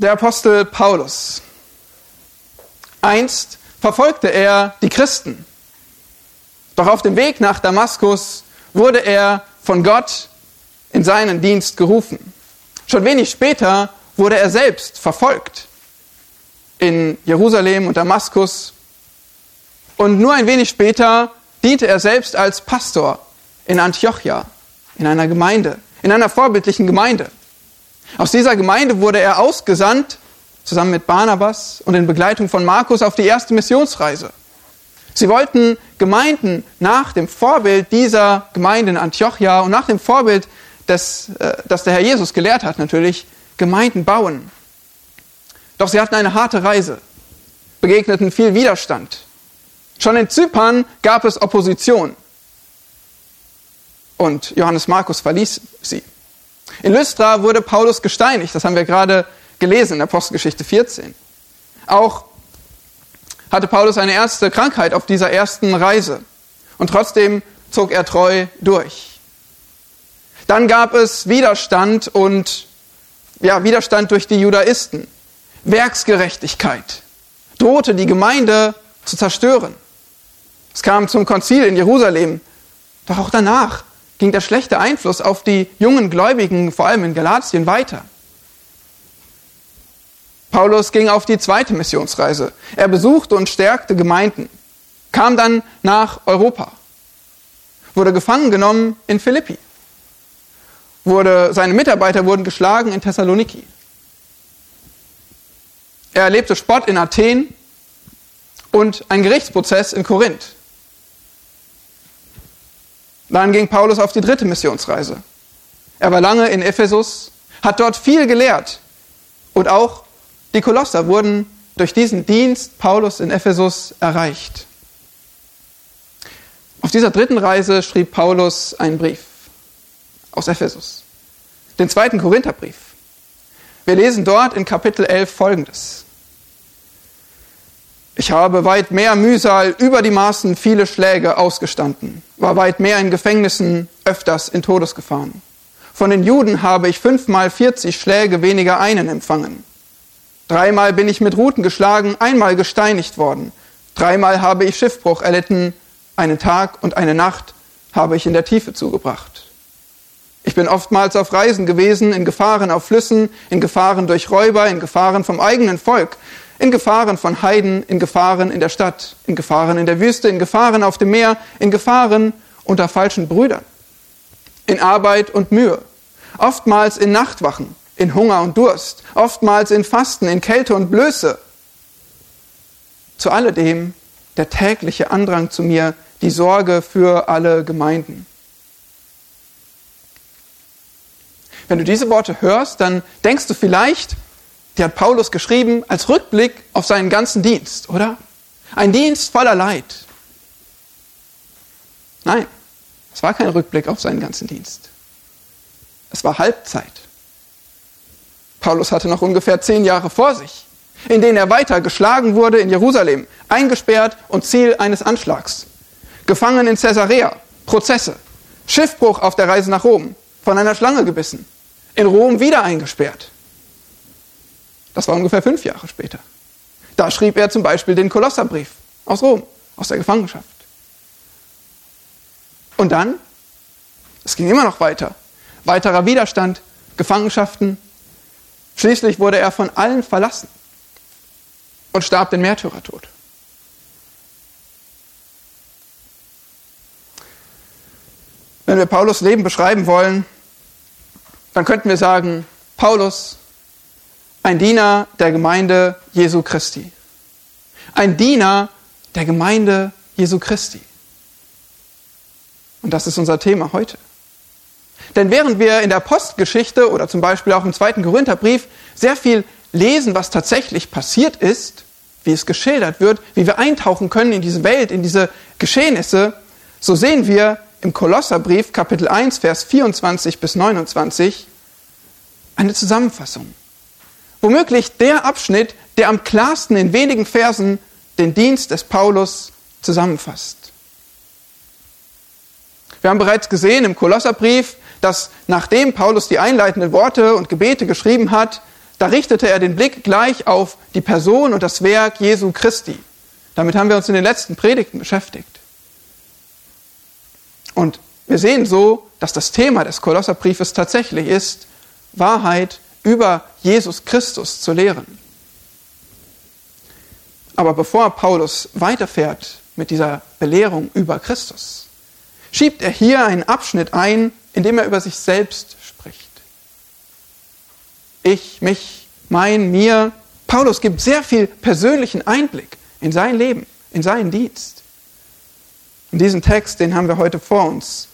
Der Apostel Paulus. Einst verfolgte er die Christen. Doch auf dem Weg nach Damaskus wurde er von Gott in seinen Dienst gerufen. Schon wenig später wurde er selbst verfolgt in Jerusalem und Damaskus. Und nur ein wenig später diente er selbst als Pastor in Antiochia, in einer Gemeinde, in einer vorbildlichen Gemeinde. Aus dieser Gemeinde wurde er ausgesandt, zusammen mit Barnabas und in Begleitung von Markus, auf die erste Missionsreise. Sie wollten Gemeinden nach dem Vorbild dieser Gemeinde in Antiochia und nach dem Vorbild, des, äh, das der Herr Jesus gelehrt hat, natürlich, Gemeinden bauen. Doch sie hatten eine harte Reise, begegneten viel Widerstand. Schon in Zypern gab es Opposition. Und Johannes Markus verließ sie. In Lystra wurde Paulus gesteinigt, das haben wir gerade gelesen in Apostelgeschichte 14. Auch hatte Paulus eine erste Krankheit auf dieser ersten Reise und trotzdem zog er treu durch. Dann gab es Widerstand und ja, Widerstand durch die Judaisten. Werksgerechtigkeit drohte die Gemeinde zu zerstören. Es kam zum Konzil in Jerusalem, doch auch danach ging der schlechte Einfluss auf die jungen Gläubigen, vor allem in Galatien, weiter. Paulus ging auf die zweite Missionsreise. Er besuchte und stärkte Gemeinden, kam dann nach Europa, wurde gefangen genommen in Philippi, wurde, seine Mitarbeiter wurden geschlagen in Thessaloniki. Er erlebte Spott in Athen und einen Gerichtsprozess in Korinth. Dann ging Paulus auf die dritte Missionsreise. Er war lange in Ephesus, hat dort viel gelehrt und auch die Kolosser wurden durch diesen Dienst Paulus in Ephesus erreicht. Auf dieser dritten Reise schrieb Paulus einen Brief aus Ephesus, den zweiten Korintherbrief. Wir lesen dort in Kapitel 11 Folgendes. Ich habe weit mehr Mühsal über die Maßen viele Schläge ausgestanden, war weit mehr in Gefängnissen, öfters in Todesgefahren. Von den Juden habe ich fünfmal vierzig Schläge weniger einen empfangen. Dreimal bin ich mit Ruten geschlagen, einmal gesteinigt worden. Dreimal habe ich Schiffbruch erlitten, einen Tag und eine Nacht habe ich in der Tiefe zugebracht. Ich bin oftmals auf Reisen gewesen, in Gefahren auf Flüssen, in Gefahren durch Räuber, in Gefahren vom eigenen Volk, in Gefahren von Heiden, in Gefahren in der Stadt, in Gefahren in der Wüste, in Gefahren auf dem Meer, in Gefahren unter falschen Brüdern, in Arbeit und Mühe, oftmals in Nachtwachen, in Hunger und Durst, oftmals in Fasten, in Kälte und Blöße. Zu alledem der tägliche Andrang zu mir, die Sorge für alle Gemeinden. Wenn du diese Worte hörst, dann denkst du vielleicht, die hat Paulus geschrieben als Rückblick auf seinen ganzen Dienst, oder? Ein Dienst voller Leid. Nein, es war kein Rückblick auf seinen ganzen Dienst. Es war Halbzeit. Paulus hatte noch ungefähr zehn Jahre vor sich, in denen er weiter geschlagen wurde in Jerusalem, eingesperrt und Ziel eines Anschlags. Gefangen in Caesarea, Prozesse, Schiffbruch auf der Reise nach Rom, von einer Schlange gebissen, in Rom wieder eingesperrt. Das war ungefähr fünf Jahre später. Da schrieb er zum Beispiel den Kolosserbrief aus Rom, aus der Gefangenschaft. Und dann, es ging immer noch weiter. Weiterer Widerstand, Gefangenschaften, Schließlich wurde er von allen verlassen und starb den Märtyrertod. Wenn wir Paulus Leben beschreiben wollen, dann könnten wir sagen, Paulus, ein Diener der Gemeinde Jesu Christi. Ein Diener der Gemeinde Jesu Christi. Und das ist unser Thema heute. Denn während wir in der Postgeschichte oder zum Beispiel auch im zweiten Korintherbrief sehr viel lesen, was tatsächlich passiert ist, wie es geschildert wird, wie wir eintauchen können in diese Welt, in diese Geschehnisse, so sehen wir im Kolosserbrief Kapitel 1, Vers 24 bis 29 eine Zusammenfassung. Womöglich der Abschnitt, der am klarsten in wenigen Versen den Dienst des Paulus zusammenfasst. Wir haben bereits gesehen im Kolosserbrief, dass nachdem Paulus die einleitenden Worte und Gebete geschrieben hat, da richtete er den Blick gleich auf die Person und das Werk Jesu Christi. Damit haben wir uns in den letzten Predigten beschäftigt. Und wir sehen so, dass das Thema des Kolosserbriefes tatsächlich ist, Wahrheit über Jesus Christus zu lehren. Aber bevor Paulus weiterfährt mit dieser Belehrung über Christus, schiebt er hier einen Abschnitt ein, in dem er über sich selbst spricht. Ich, mich, mein, mir. Paulus gibt sehr viel persönlichen Einblick in sein Leben, in seinen Dienst. Und diesen Text, den haben wir heute vor uns.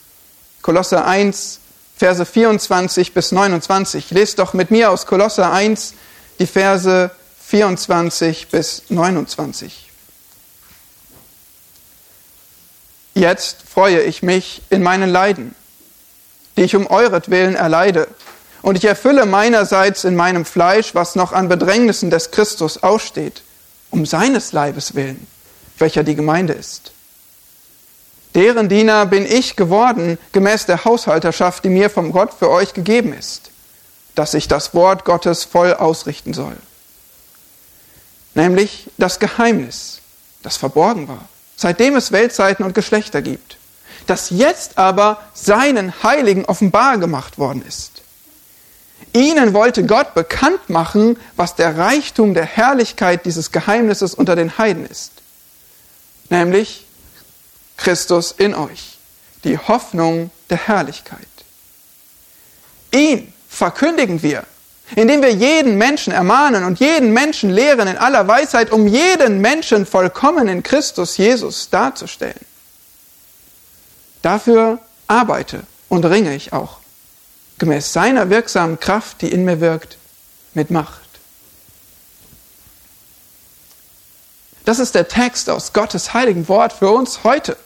Kolosser 1, Verse 24 bis 29. Lest doch mit mir aus Kolosser 1 die Verse 24 bis 29. Jetzt freue ich mich in meinen Leiden, die ich um euretwillen erleide, und ich erfülle meinerseits in meinem Fleisch, was noch an Bedrängnissen des Christus aussteht, um seines Leibes willen, welcher die Gemeinde ist. Deren Diener bin ich geworden, gemäß der Haushalterschaft, die mir vom Gott für euch gegeben ist, dass ich das Wort Gottes voll ausrichten soll nämlich das Geheimnis, das verborgen war, seitdem es Weltzeiten und Geschlechter gibt, das jetzt aber seinen Heiligen offenbar gemacht worden ist. Ihnen wollte Gott bekannt machen, was der Reichtum der Herrlichkeit dieses Geheimnisses unter den Heiden ist, nämlich Christus in euch, die Hoffnung der Herrlichkeit. Ihn verkündigen wir indem wir jeden Menschen ermahnen und jeden Menschen lehren in aller Weisheit, um jeden Menschen vollkommen in Christus Jesus darzustellen. Dafür arbeite und ringe ich auch, gemäß seiner wirksamen Kraft, die in mir wirkt, mit Macht. Das ist der Text aus Gottes heiligen Wort für uns heute.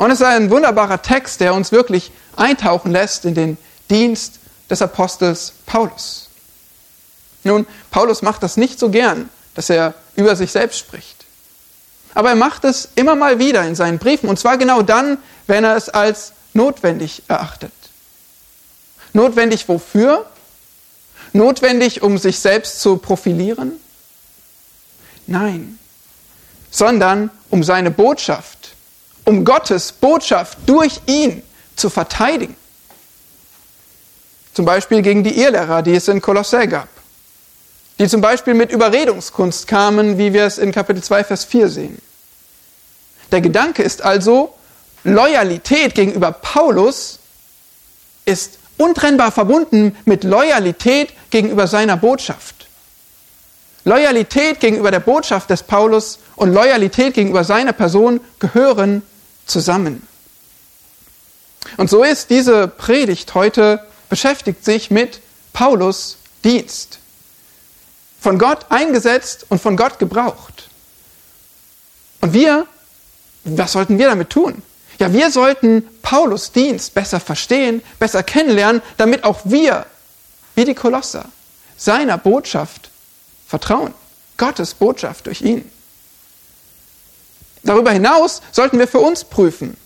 Und es ist ein wunderbarer Text, der uns wirklich eintauchen lässt in den Dienst des Apostels Paulus. Nun, Paulus macht das nicht so gern, dass er über sich selbst spricht. Aber er macht es immer mal wieder in seinen Briefen, und zwar genau dann, wenn er es als notwendig erachtet. Notwendig wofür? Notwendig, um sich selbst zu profilieren? Nein, sondern um seine Botschaft, um Gottes Botschaft durch ihn zu verteidigen. Zum Beispiel gegen die Irrlehrer, die es in Kolossä gab die zum Beispiel mit Überredungskunst kamen, wie wir es in Kapitel 2, Vers 4 sehen. Der Gedanke ist also, Loyalität gegenüber Paulus ist untrennbar verbunden mit Loyalität gegenüber seiner Botschaft. Loyalität gegenüber der Botschaft des Paulus und Loyalität gegenüber seiner Person gehören zusammen. Und so ist diese Predigt heute beschäftigt sich mit Paulus Dienst von Gott eingesetzt und von Gott gebraucht. Und wir, was sollten wir damit tun? Ja, wir sollten Paulus Dienst besser verstehen, besser kennenlernen, damit auch wir, wie die Kolosser, seiner Botschaft vertrauen. Gottes Botschaft durch ihn. Darüber hinaus sollten wir für uns prüfen,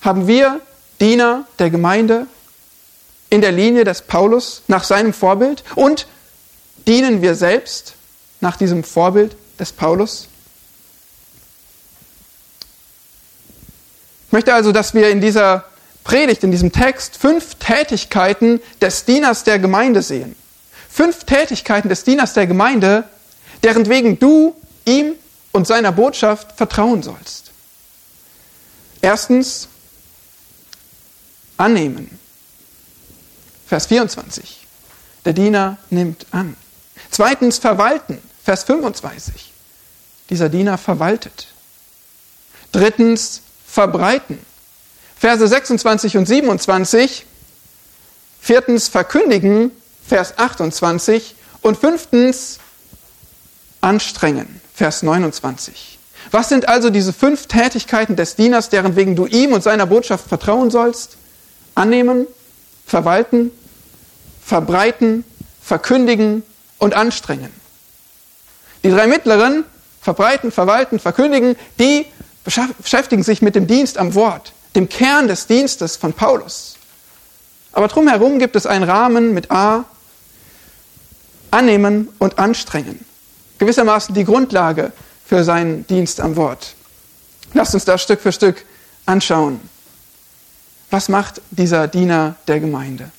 haben wir Diener der Gemeinde in der Linie des Paulus nach seinem Vorbild und Dienen wir selbst nach diesem Vorbild des Paulus? Ich möchte also, dass wir in dieser Predigt, in diesem Text, fünf Tätigkeiten des Dieners der Gemeinde sehen. Fünf Tätigkeiten des Dieners der Gemeinde, deren wegen du ihm und seiner Botschaft vertrauen sollst. Erstens, annehmen. Vers 24. Der Diener nimmt an. Zweitens verwalten, Vers 25. Dieser Diener verwaltet. Drittens verbreiten, Verse 26 und 27. Viertens verkündigen, Vers 28. Und fünftens anstrengen, Vers 29. Was sind also diese fünf Tätigkeiten des Dieners, deren wegen du ihm und seiner Botschaft vertrauen sollst? Annehmen, verwalten, verbreiten, verkündigen und anstrengen. Die drei mittleren, verbreiten, verwalten, verkündigen, die beschäftigen sich mit dem Dienst am Wort, dem Kern des Dienstes von Paulus. Aber drumherum gibt es einen Rahmen mit A, annehmen und anstrengen. Gewissermaßen die Grundlage für seinen Dienst am Wort. Lasst uns das Stück für Stück anschauen. Was macht dieser Diener der Gemeinde?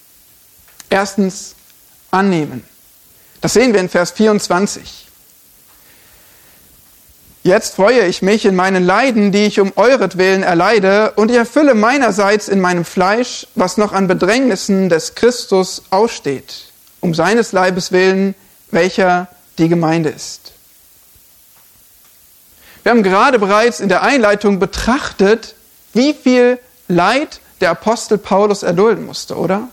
Erstens annehmen. Das sehen wir in Vers 24. Jetzt freue ich mich in meinen Leiden, die ich um euretwillen erleide, und ich erfülle meinerseits in meinem Fleisch, was noch an Bedrängnissen des Christus aussteht, um seines Leibes willen, welcher die Gemeinde ist. Wir haben gerade bereits in der Einleitung betrachtet, wie viel Leid der Apostel Paulus erdulden musste, oder?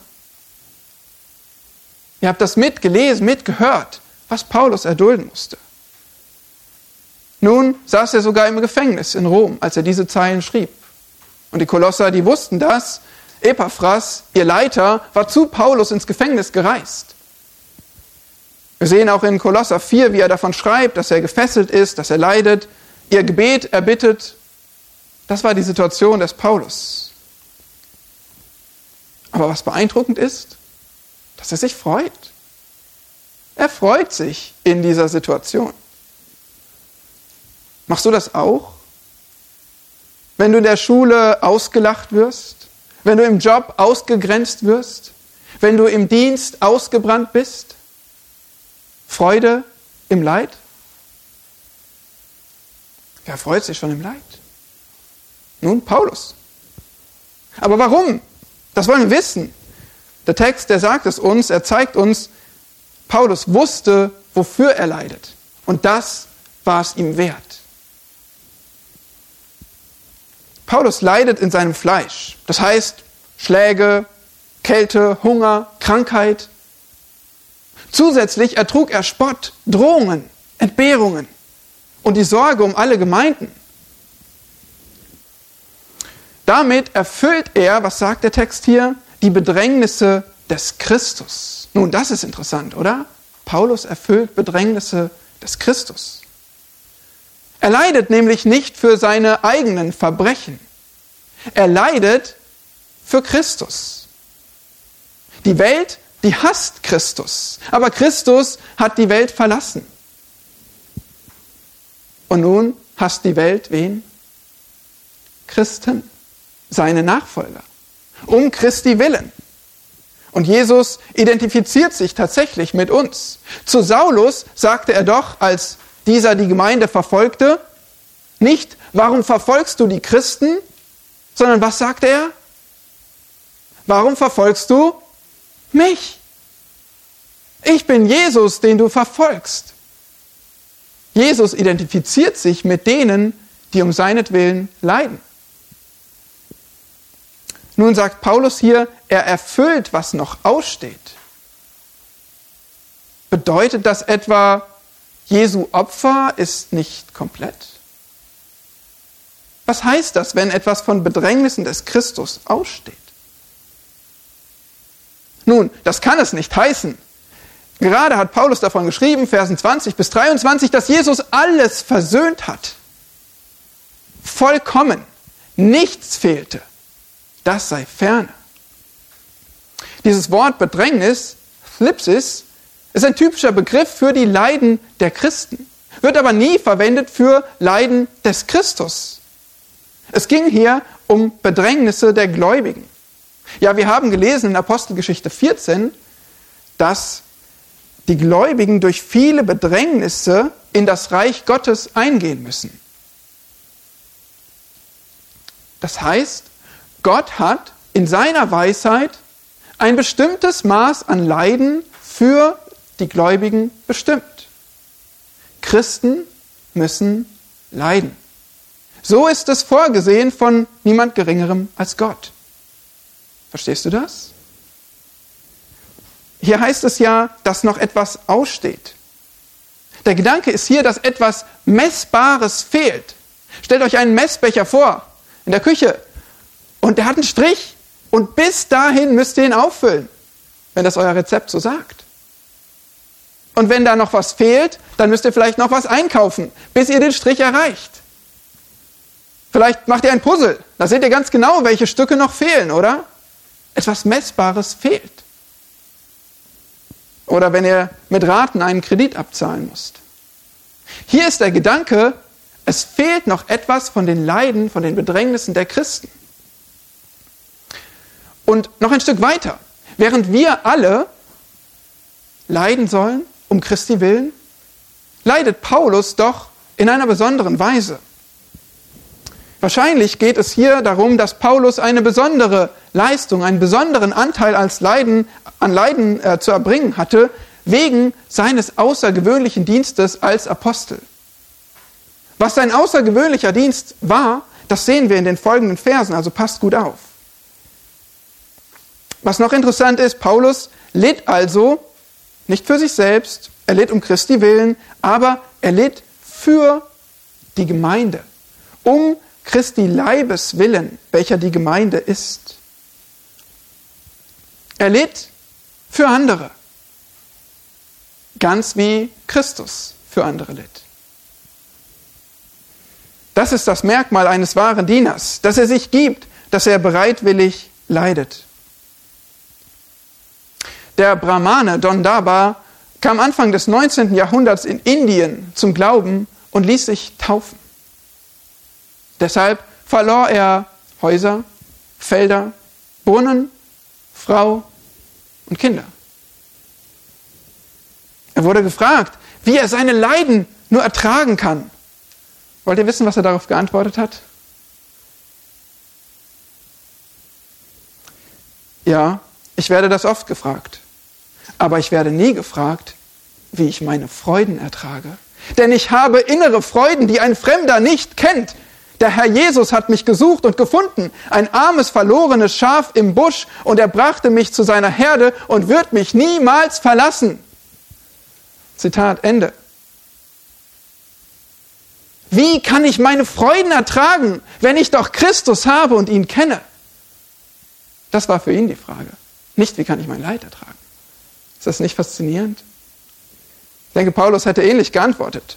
Ihr habt das mitgelesen, mitgehört, was Paulus erdulden musste. Nun saß er sogar im Gefängnis in Rom, als er diese Zeilen schrieb. Und die Kolosser, die wussten das. Epaphras, ihr Leiter, war zu Paulus ins Gefängnis gereist. Wir sehen auch in Kolosser 4, wie er davon schreibt, dass er gefesselt ist, dass er leidet, ihr Gebet erbittet. Das war die Situation des Paulus. Aber was beeindruckend ist, dass er sich freut. Er freut sich in dieser Situation. Machst du das auch? Wenn du in der Schule ausgelacht wirst, wenn du im Job ausgegrenzt wirst, wenn du im Dienst ausgebrannt bist? Freude im Leid? Wer freut sich schon im Leid? Nun, Paulus. Aber warum? Das wollen wir wissen. Der Text, der sagt es uns, er zeigt uns, Paulus wusste, wofür er leidet. Und das war es ihm wert. Paulus leidet in seinem Fleisch. Das heißt Schläge, Kälte, Hunger, Krankheit. Zusätzlich ertrug er Spott, Drohungen, Entbehrungen und die Sorge um alle Gemeinden. Damit erfüllt er, was sagt der Text hier, die Bedrängnisse des Christus. Nun, das ist interessant, oder? Paulus erfüllt Bedrängnisse des Christus. Er leidet nämlich nicht für seine eigenen Verbrechen. Er leidet für Christus. Die Welt, die hasst Christus. Aber Christus hat die Welt verlassen. Und nun hasst die Welt wen? Christen, seine Nachfolger. Um Christi willen. Und Jesus identifiziert sich tatsächlich mit uns. Zu Saulus sagte er doch, als dieser die Gemeinde verfolgte, nicht, warum verfolgst du die Christen, sondern was sagte er? Warum verfolgst du mich? Ich bin Jesus, den du verfolgst. Jesus identifiziert sich mit denen, die um seinetwillen leiden. Nun sagt Paulus hier, er erfüllt, was noch aussteht. Bedeutet das etwa, Jesu Opfer ist nicht komplett? Was heißt das, wenn etwas von Bedrängnissen des Christus aussteht? Nun, das kann es nicht heißen. Gerade hat Paulus davon geschrieben, Versen 20 bis 23, dass Jesus alles versöhnt hat. Vollkommen. Nichts fehlte. Das sei ferne. Dieses Wort Bedrängnis, Flipsis, ist ein typischer Begriff für die Leiden der Christen, wird aber nie verwendet für Leiden des Christus. Es ging hier um Bedrängnisse der Gläubigen. Ja, wir haben gelesen in Apostelgeschichte 14, dass die Gläubigen durch viele Bedrängnisse in das Reich Gottes eingehen müssen. Das heißt, Gott hat in seiner Weisheit ein bestimmtes Maß an Leiden für die Gläubigen bestimmt. Christen müssen leiden. So ist es vorgesehen von niemand Geringerem als Gott. Verstehst du das? Hier heißt es ja, dass noch etwas aussteht. Der Gedanke ist hier, dass etwas Messbares fehlt. Stellt euch einen Messbecher vor in der Küche und der hat einen Strich und bis dahin müsst ihr ihn auffüllen, wenn das euer Rezept so sagt. Und wenn da noch was fehlt, dann müsst ihr vielleicht noch was einkaufen, bis ihr den Strich erreicht. Vielleicht macht ihr ein Puzzle, da seht ihr ganz genau, welche Stücke noch fehlen, oder? Etwas Messbares fehlt. oder wenn ihr mit Raten einen Kredit abzahlen müsst. Hier ist der Gedanke, es fehlt noch etwas von den Leiden, von den Bedrängnissen der Christen. Und noch ein Stück weiter. Während wir alle leiden sollen, um Christi willen, leidet Paulus doch in einer besonderen Weise. Wahrscheinlich geht es hier darum, dass Paulus eine besondere Leistung, einen besonderen Anteil als Leiden, an Leiden äh, zu erbringen hatte, wegen seines außergewöhnlichen Dienstes als Apostel. Was sein außergewöhnlicher Dienst war, das sehen wir in den folgenden Versen, also passt gut auf. Was noch interessant ist, Paulus litt also nicht für sich selbst, er litt um Christi willen, aber er litt für die Gemeinde, um Christi Leibes willen, welcher die Gemeinde ist. Er litt für andere, ganz wie Christus für andere litt. Das ist das Merkmal eines wahren Dieners, dass er sich gibt, dass er bereitwillig leidet. Der Brahmane Don Daba kam Anfang des 19. Jahrhunderts in Indien zum Glauben und ließ sich taufen. Deshalb verlor er Häuser, Felder, Brunnen, Frau und Kinder. Er wurde gefragt, wie er seine Leiden nur ertragen kann. Wollt ihr wissen, was er darauf geantwortet hat? Ja, ich werde das oft gefragt. Aber ich werde nie gefragt, wie ich meine Freuden ertrage. Denn ich habe innere Freuden, die ein Fremder nicht kennt. Der Herr Jesus hat mich gesucht und gefunden, ein armes, verlorenes Schaf im Busch, und er brachte mich zu seiner Herde und wird mich niemals verlassen. Zitat Ende. Wie kann ich meine Freuden ertragen, wenn ich doch Christus habe und ihn kenne? Das war für ihn die Frage. Nicht, wie kann ich mein Leid ertragen? Ist das nicht faszinierend? Ich denke, Paulus hätte ähnlich geantwortet.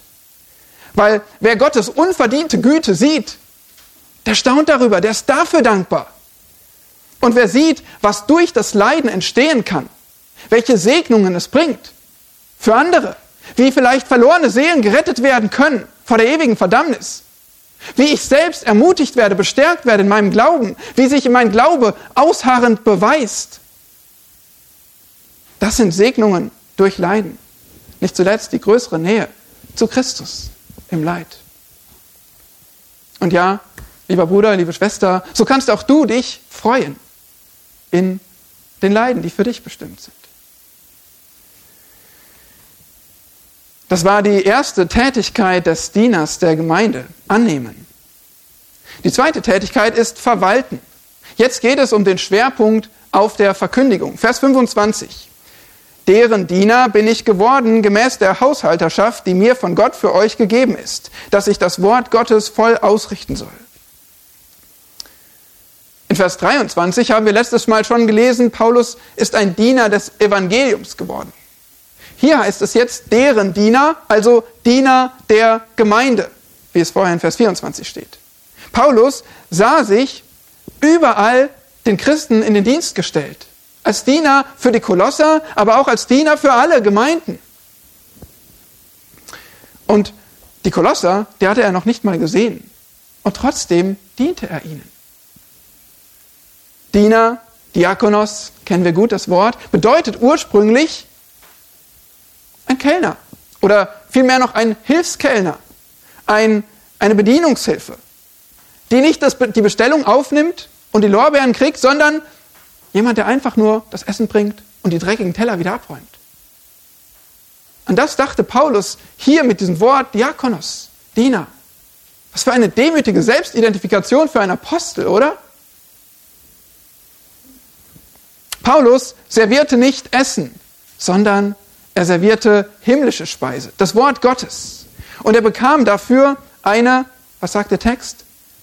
Weil wer Gottes unverdiente Güte sieht, der staunt darüber, der ist dafür dankbar. Und wer sieht, was durch das Leiden entstehen kann, welche Segnungen es bringt für andere, wie vielleicht verlorene Seelen gerettet werden können vor der ewigen Verdammnis, wie ich selbst ermutigt werde, bestärkt werde in meinem Glauben, wie sich mein Glaube ausharrend beweist. Das sind Segnungen durch Leiden. Nicht zuletzt die größere Nähe zu Christus im Leid. Und ja, lieber Bruder, liebe Schwester, so kannst auch du dich freuen in den Leiden, die für dich bestimmt sind. Das war die erste Tätigkeit des Dieners der Gemeinde, annehmen. Die zweite Tätigkeit ist verwalten. Jetzt geht es um den Schwerpunkt auf der Verkündigung. Vers 25 deren Diener bin ich geworden gemäß der Haushalterschaft, die mir von Gott für euch gegeben ist, dass ich das Wort Gottes voll ausrichten soll. Vers 23 haben wir letztes Mal schon gelesen, Paulus ist ein Diener des Evangeliums geworden. Hier heißt es jetzt deren Diener, also Diener der Gemeinde, wie es vorher in Vers 24 steht. Paulus sah sich überall den Christen in den Dienst gestellt. Als Diener für die Kolosser, aber auch als Diener für alle Gemeinden. Und die Kolosser, die hatte er noch nicht mal gesehen. Und trotzdem diente er ihnen. Diener, Diakonos, kennen wir gut das Wort, bedeutet ursprünglich ein Kellner oder vielmehr noch ein Hilfskellner, ein, eine Bedienungshilfe, die nicht das, die Bestellung aufnimmt und die Lorbeeren kriegt, sondern Jemand, der einfach nur das Essen bringt und die dreckigen Teller wieder abräumt. An das dachte Paulus hier mit diesem Wort Diakonos, Diener. Was für eine demütige Selbstidentifikation für einen Apostel, oder? Paulus servierte nicht Essen, sondern er servierte himmlische Speise, das Wort Gottes. Und er bekam dafür eine, was sagt der Text?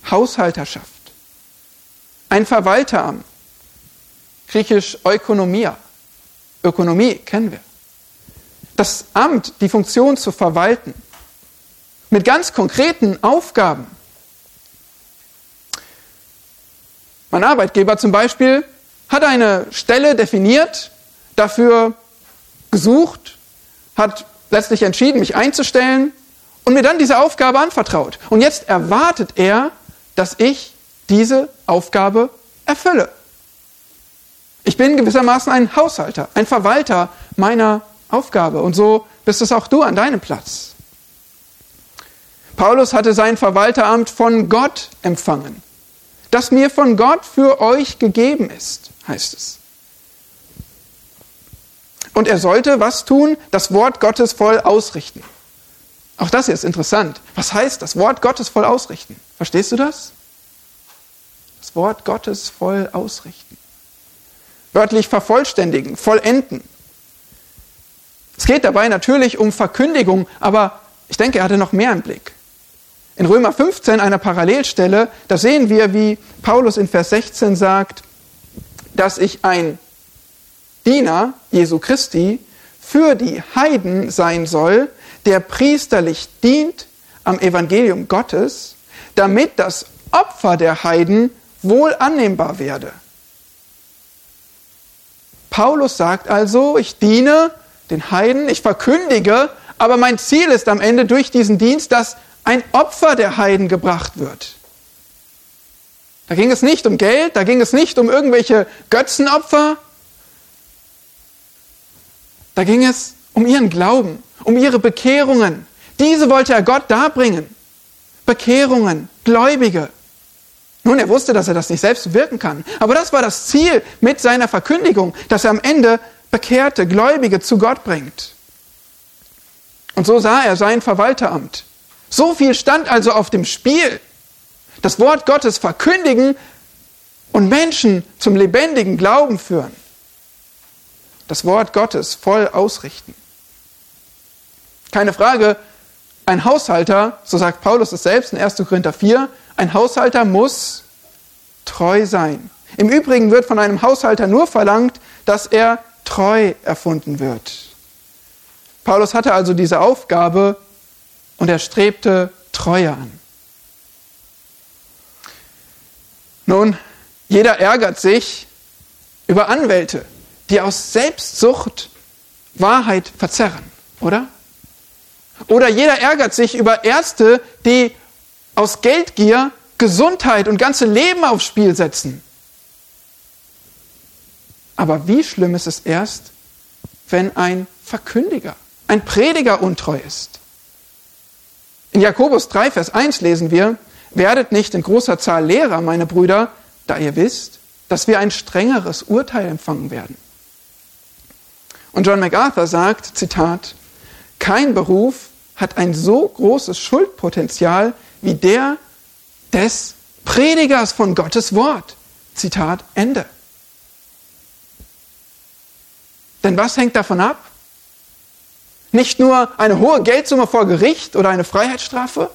Haushalterschaft, ein Verwalteramt griechisch Ökonomia. Ökonomie kennen wir. Das Amt, die Funktion zu verwalten. Mit ganz konkreten Aufgaben. Mein Arbeitgeber zum Beispiel hat eine Stelle definiert, dafür gesucht, hat letztlich entschieden, mich einzustellen und mir dann diese Aufgabe anvertraut. Und jetzt erwartet er, dass ich diese Aufgabe erfülle. Ich bin gewissermaßen ein Haushalter, ein Verwalter meiner Aufgabe. Und so bist es auch du an deinem Platz. Paulus hatte sein Verwalteramt von Gott empfangen, das mir von Gott für euch gegeben ist, heißt es. Und er sollte was tun? Das Wort Gottes voll ausrichten. Auch das hier ist interessant. Was heißt das Wort Gottes voll ausrichten? Verstehst du das? Das Wort Gottes voll ausrichten. Wörtlich vervollständigen, vollenden. Es geht dabei natürlich um Verkündigung, aber ich denke, er hatte noch mehr im Blick. In Römer 15, einer Parallelstelle, da sehen wir, wie Paulus in Vers 16 sagt, dass ich ein Diener Jesu Christi für die Heiden sein soll, der priesterlich dient am Evangelium Gottes, damit das Opfer der Heiden wohl annehmbar werde. Paulus sagt also, ich diene den Heiden, ich verkündige, aber mein Ziel ist am Ende durch diesen Dienst, dass ein Opfer der Heiden gebracht wird. Da ging es nicht um Geld, da ging es nicht um irgendwelche Götzenopfer, da ging es um ihren Glauben, um ihre Bekehrungen. Diese wollte er Gott darbringen. Bekehrungen, Gläubige. Nun, er wusste, dass er das nicht selbst wirken kann. Aber das war das Ziel mit seiner Verkündigung, dass er am Ende Bekehrte, Gläubige zu Gott bringt. Und so sah er sein Verwalteramt. So viel stand also auf dem Spiel. Das Wort Gottes verkündigen und Menschen zum lebendigen Glauben führen. Das Wort Gottes voll ausrichten. Keine Frage, ein Haushalter, so sagt Paulus es selbst in 1. Korinther 4, ein Haushalter muss treu sein. Im Übrigen wird von einem Haushalter nur verlangt, dass er treu erfunden wird. Paulus hatte also diese Aufgabe und er strebte Treue an. Nun, jeder ärgert sich über Anwälte, die aus Selbstsucht Wahrheit verzerren, oder? Oder jeder ärgert sich über Ärzte, die aus Geldgier Gesundheit und ganze Leben aufs Spiel setzen. Aber wie schlimm ist es erst, wenn ein Verkündiger, ein Prediger untreu ist? In Jakobus 3, Vers 1 lesen wir, werdet nicht in großer Zahl Lehrer, meine Brüder, da ihr wisst, dass wir ein strengeres Urteil empfangen werden. Und John MacArthur sagt, Zitat, kein Beruf hat ein so großes Schuldpotenzial wie der des Predigers von Gottes Wort. Zitat Ende. Denn was hängt davon ab? Nicht nur eine hohe Geldsumme vor Gericht oder eine Freiheitsstrafe,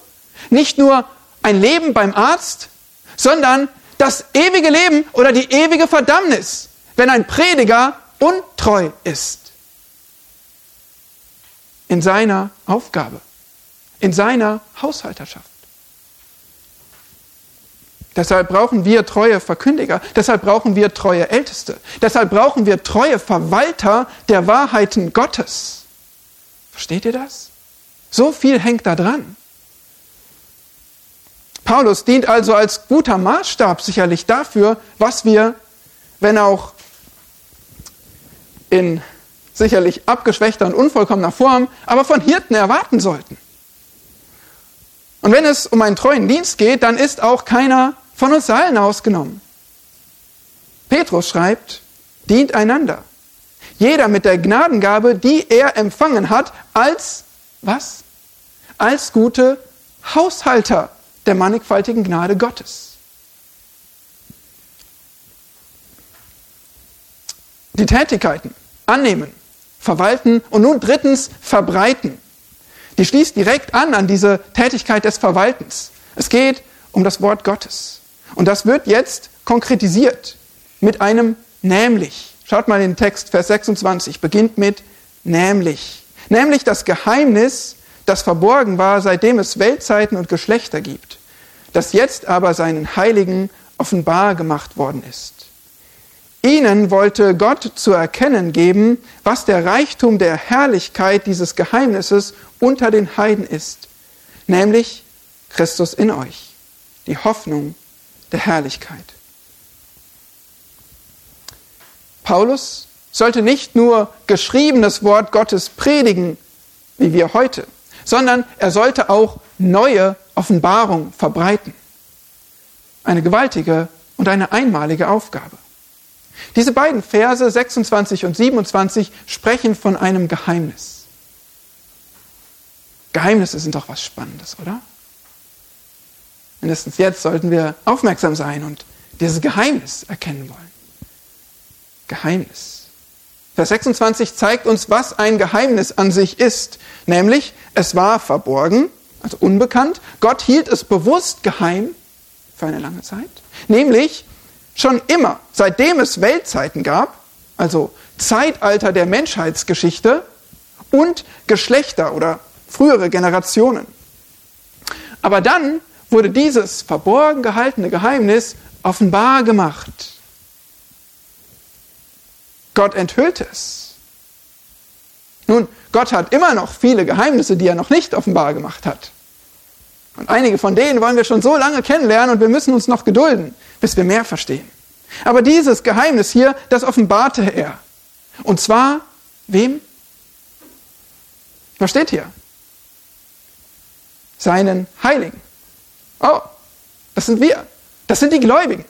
nicht nur ein Leben beim Arzt, sondern das ewige Leben oder die ewige Verdammnis, wenn ein Prediger untreu ist in seiner Aufgabe, in seiner Haushalterschaft. Deshalb brauchen wir treue Verkündiger, deshalb brauchen wir treue Älteste, deshalb brauchen wir treue Verwalter der Wahrheiten Gottes. Versteht ihr das? So viel hängt da dran. Paulus dient also als guter Maßstab sicherlich dafür, was wir, wenn auch in sicherlich abgeschwächter und unvollkommener Form, aber von Hirten erwarten sollten. Und wenn es um einen treuen Dienst geht, dann ist auch keiner von uns allen ausgenommen. Petrus schreibt, dient einander. Jeder mit der Gnadengabe, die er empfangen hat, als was? Als gute Haushalter der mannigfaltigen Gnade Gottes. Die Tätigkeiten annehmen, verwalten und nun drittens verbreiten. Die schließt direkt an an diese Tätigkeit des Verwaltens. Es geht um das Wort Gottes. Und das wird jetzt konkretisiert mit einem nämlich. Schaut mal in den Text, Vers 26, beginnt mit nämlich. Nämlich das Geheimnis, das verborgen war, seitdem es Weltzeiten und Geschlechter gibt, das jetzt aber seinen Heiligen offenbar gemacht worden ist. Ihnen wollte Gott zu erkennen geben, was der Reichtum der Herrlichkeit dieses Geheimnisses unter den Heiden ist, nämlich Christus in euch, die Hoffnung der Herrlichkeit. Paulus sollte nicht nur geschriebenes Wort Gottes predigen, wie wir heute, sondern er sollte auch neue Offenbarung verbreiten. Eine gewaltige und eine einmalige Aufgabe. Diese beiden Verse 26 und 27 sprechen von einem Geheimnis. Geheimnisse sind doch was Spannendes, oder? Mindestens jetzt sollten wir aufmerksam sein und dieses Geheimnis erkennen wollen. Geheimnis. Vers 26 zeigt uns, was ein Geheimnis an sich ist. Nämlich, es war verborgen, also unbekannt. Gott hielt es bewusst geheim für eine lange Zeit. Nämlich, schon immer, seitdem es Weltzeiten gab, also Zeitalter der Menschheitsgeschichte und Geschlechter oder frühere Generationen. Aber dann wurde dieses verborgen gehaltene Geheimnis offenbar gemacht. Gott enthüllte es. Nun, Gott hat immer noch viele Geheimnisse, die er noch nicht offenbar gemacht hat. Und einige von denen wollen wir schon so lange kennenlernen und wir müssen uns noch gedulden, bis wir mehr verstehen. Aber dieses Geheimnis hier, das offenbarte er. Und zwar wem? Was steht hier? Seinen Heiligen. Oh, das sind wir. Das sind die Gläubigen.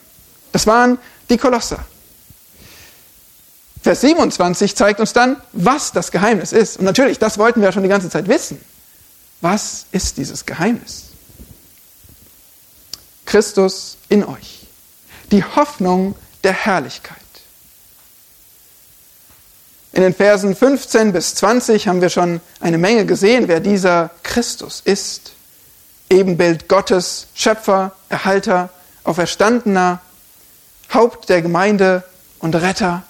Das waren die Kolosser. Vers 27 zeigt uns dann, was das Geheimnis ist. Und natürlich, das wollten wir ja schon die ganze Zeit wissen. Was ist dieses Geheimnis? Christus in euch. Die Hoffnung der Herrlichkeit. In den Versen 15 bis 20 haben wir schon eine Menge gesehen, wer dieser Christus ist. Ebenbild Gottes, Schöpfer, Erhalter, Auferstandener, Haupt der Gemeinde und Retter.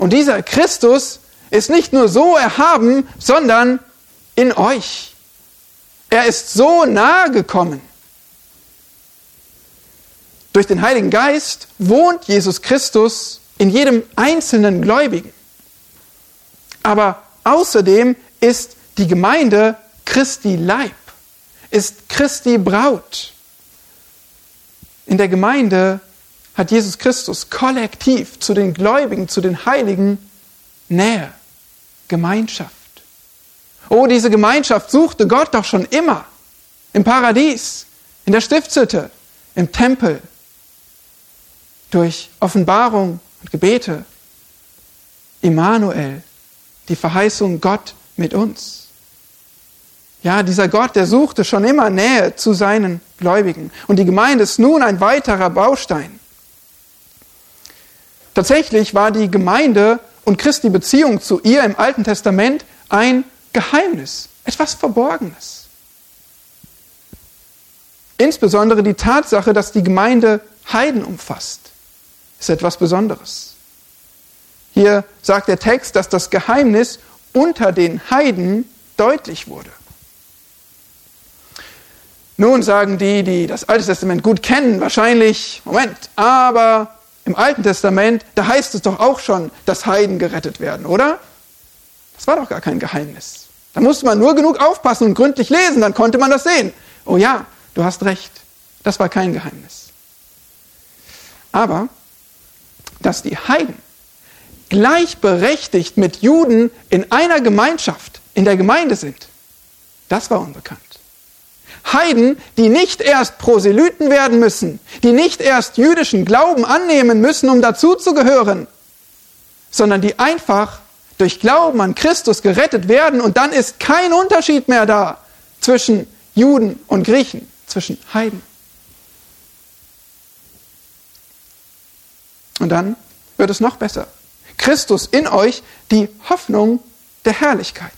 Und dieser Christus ist nicht nur so erhaben, sondern in euch. Er ist so nahe gekommen. Durch den Heiligen Geist wohnt Jesus Christus in jedem einzelnen Gläubigen. Aber außerdem ist die Gemeinde Christi Leib, ist Christi Braut. In der Gemeinde hat Jesus Christus kollektiv zu den Gläubigen, zu den Heiligen Nähe, Gemeinschaft. Oh, diese Gemeinschaft suchte Gott doch schon immer. Im Paradies, in der Stiftshütte, im Tempel, durch Offenbarung und Gebete. Immanuel, die Verheißung Gott mit uns. Ja, dieser Gott, der suchte schon immer Nähe zu seinen Gläubigen. Und die Gemeinde ist nun ein weiterer Baustein. Tatsächlich war die Gemeinde und Christi Beziehung zu ihr im Alten Testament ein Geheimnis, etwas Verborgenes. Insbesondere die Tatsache, dass die Gemeinde Heiden umfasst ist etwas Besonderes. Hier sagt der Text, dass das Geheimnis unter den Heiden deutlich wurde. Nun sagen die, die das Alte Testament gut kennen, wahrscheinlich, Moment, aber im Alten Testament, da heißt es doch auch schon, dass Heiden gerettet werden, oder? Das war doch gar kein Geheimnis. Da musste man nur genug aufpassen und gründlich lesen, dann konnte man das sehen. Oh ja, du hast recht, das war kein Geheimnis. Aber dass die Heiden gleichberechtigt mit Juden in einer Gemeinschaft, in der Gemeinde sind, das war unbekannt. Heiden, die nicht erst Proselyten werden müssen, die nicht erst jüdischen Glauben annehmen müssen, um dazuzugehören, sondern die einfach durch Glauben an Christus gerettet werden und dann ist kein Unterschied mehr da zwischen Juden und Griechen, zwischen Heiden. Und dann wird es noch besser. Christus in euch, die Hoffnung der Herrlichkeit.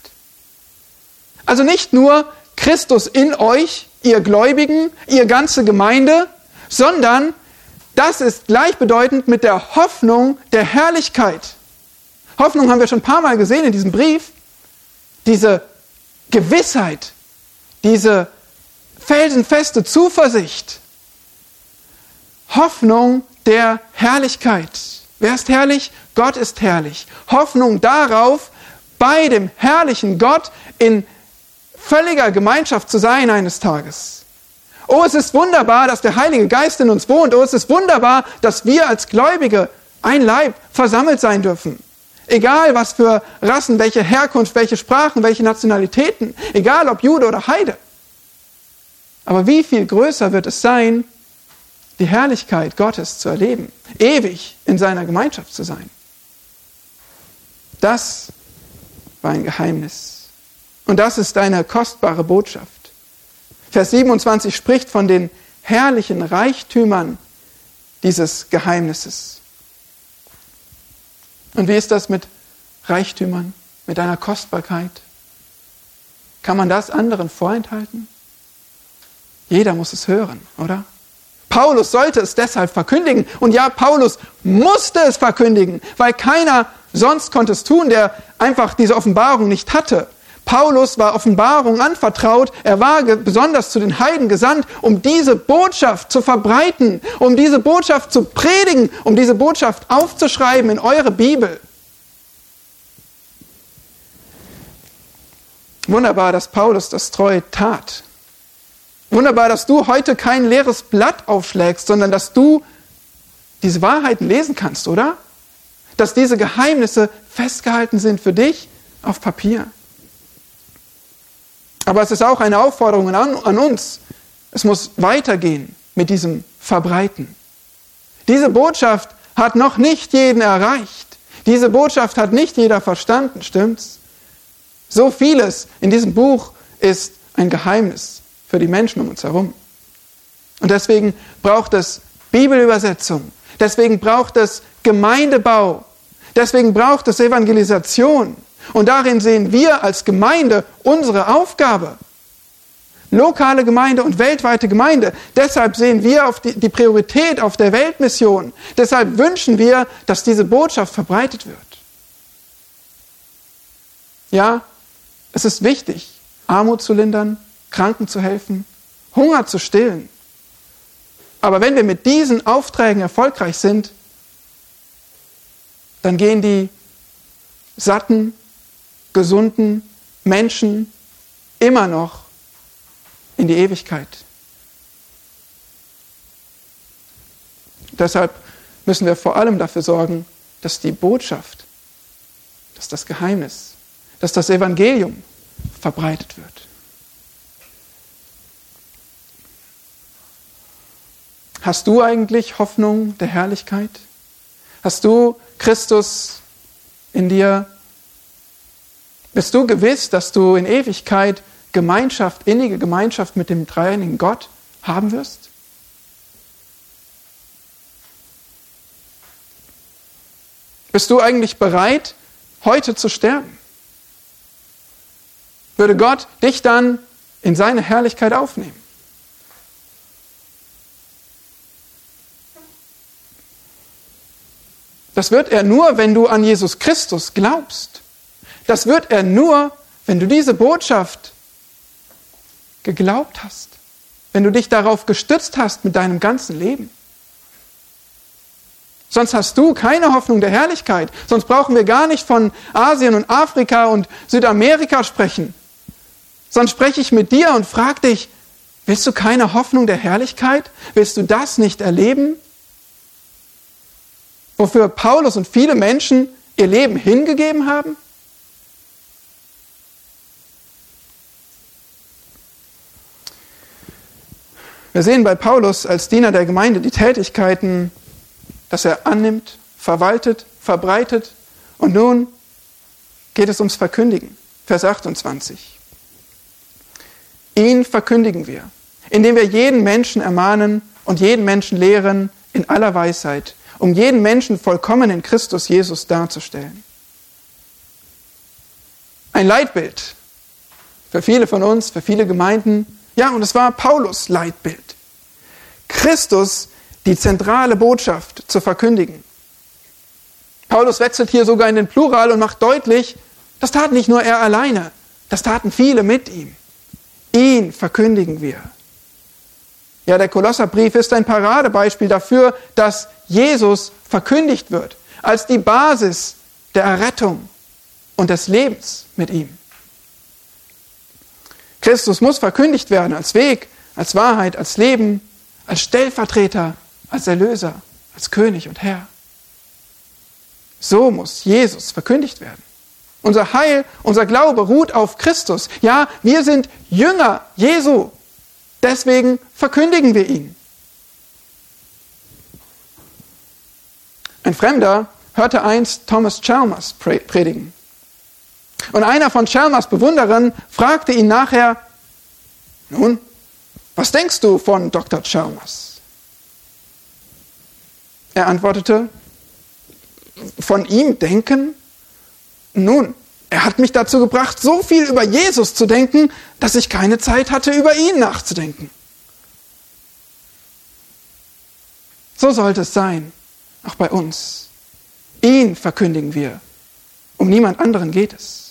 Also nicht nur Christus in euch, ihr Gläubigen, ihr ganze Gemeinde, sondern das ist gleichbedeutend mit der Hoffnung der Herrlichkeit. Hoffnung haben wir schon ein paar Mal gesehen in diesem Brief. Diese Gewissheit, diese felsenfeste Zuversicht. Hoffnung der Herrlichkeit. Wer ist herrlich? Gott ist herrlich. Hoffnung darauf, bei dem herrlichen Gott in völliger Gemeinschaft zu sein eines Tages. Oh, es ist wunderbar, dass der Heilige Geist in uns wohnt. Oh, es ist wunderbar, dass wir als Gläubige ein Leib versammelt sein dürfen. Egal was für Rassen, welche Herkunft, welche Sprachen, welche Nationalitäten, egal ob Jude oder Heide. Aber wie viel größer wird es sein, die Herrlichkeit Gottes zu erleben, ewig in seiner Gemeinschaft zu sein. Das war ein Geheimnis. Und das ist eine kostbare Botschaft. Vers 27 spricht von den herrlichen Reichtümern dieses Geheimnisses. Und wie ist das mit Reichtümern, mit einer Kostbarkeit? Kann man das anderen vorenthalten? Jeder muss es hören, oder? Paulus sollte es deshalb verkündigen. Und ja, Paulus musste es verkündigen, weil keiner sonst konnte es tun, der einfach diese Offenbarung nicht hatte. Paulus war Offenbarung anvertraut, er war besonders zu den Heiden gesandt, um diese Botschaft zu verbreiten, um diese Botschaft zu predigen, um diese Botschaft aufzuschreiben in eure Bibel. Wunderbar, dass Paulus das treu tat. Wunderbar, dass du heute kein leeres Blatt aufschlägst, sondern dass du diese Wahrheiten lesen kannst, oder? Dass diese Geheimnisse festgehalten sind für dich auf Papier. Aber es ist auch eine Aufforderung an, an uns. Es muss weitergehen mit diesem Verbreiten. Diese Botschaft hat noch nicht jeden erreicht. Diese Botschaft hat nicht jeder verstanden, stimmt's? So vieles in diesem Buch ist ein Geheimnis für die Menschen um uns herum. Und deswegen braucht es Bibelübersetzung. Deswegen braucht es Gemeindebau. Deswegen braucht es Evangelisation. Und darin sehen wir als Gemeinde unsere Aufgabe. Lokale Gemeinde und weltweite Gemeinde. Deshalb sehen wir auf die, die Priorität auf der Weltmission. Deshalb wünschen wir, dass diese Botschaft verbreitet wird. Ja, es ist wichtig, Armut zu lindern, Kranken zu helfen, Hunger zu stillen. Aber wenn wir mit diesen Aufträgen erfolgreich sind, dann gehen die satten, gesunden Menschen immer noch in die Ewigkeit. Deshalb müssen wir vor allem dafür sorgen, dass die Botschaft, dass das Geheimnis, dass das Evangelium verbreitet wird. Hast du eigentlich Hoffnung der Herrlichkeit? Hast du Christus in dir? Bist du gewiss, dass du in Ewigkeit Gemeinschaft, innige Gemeinschaft mit dem dreieinigen Gott haben wirst? Bist du eigentlich bereit, heute zu sterben? Würde Gott dich dann in seine Herrlichkeit aufnehmen? Das wird er nur, wenn du an Jesus Christus glaubst. Das wird er nur, wenn du diese Botschaft geglaubt hast, wenn du dich darauf gestützt hast mit deinem ganzen Leben. Sonst hast du keine Hoffnung der Herrlichkeit. Sonst brauchen wir gar nicht von Asien und Afrika und Südamerika sprechen. Sonst spreche ich mit dir und frage dich, willst du keine Hoffnung der Herrlichkeit? Willst du das nicht erleben? wofür Paulus und viele Menschen ihr Leben hingegeben haben? Wir sehen bei Paulus als Diener der Gemeinde die Tätigkeiten, dass er annimmt, verwaltet, verbreitet und nun geht es ums Verkündigen. Vers 28. Ihn verkündigen wir, indem wir jeden Menschen ermahnen und jeden Menschen lehren in aller Weisheit, um jeden Menschen vollkommen in Christus Jesus darzustellen. Ein Leitbild für viele von uns, für viele Gemeinden. Ja, und es war Paulus Leitbild. Christus die zentrale Botschaft zu verkündigen. Paulus wechselt hier sogar in den Plural und macht deutlich, das tat nicht nur er alleine, das taten viele mit ihm. Ihn verkündigen wir. Ja, der Kolosserbrief ist ein Paradebeispiel dafür, dass Jesus verkündigt wird. als die Basis der Errettung und des Lebens mit ihm. Christus muss verkündigt werden als Weg, als Wahrheit, als Leben, als Stellvertreter, als Erlöser, als König und Herr. So muss Jesus verkündigt werden. Unser Heil, unser Glaube ruht auf Christus. Ja, wir sind Jünger Jesu. Deswegen verkündigen wir ihn. Ein Fremder hörte einst Thomas Chalmers predigen. Und einer von Chalmers Bewunderern fragte ihn nachher, nun, was denkst du von Dr. Chalmers? Er antwortete, von ihm denken? Nun, er hat mich dazu gebracht, so viel über Jesus zu denken, dass ich keine Zeit hatte, über ihn nachzudenken. So sollte es sein, auch bei uns. Ihn verkündigen wir. Um niemand anderen geht es.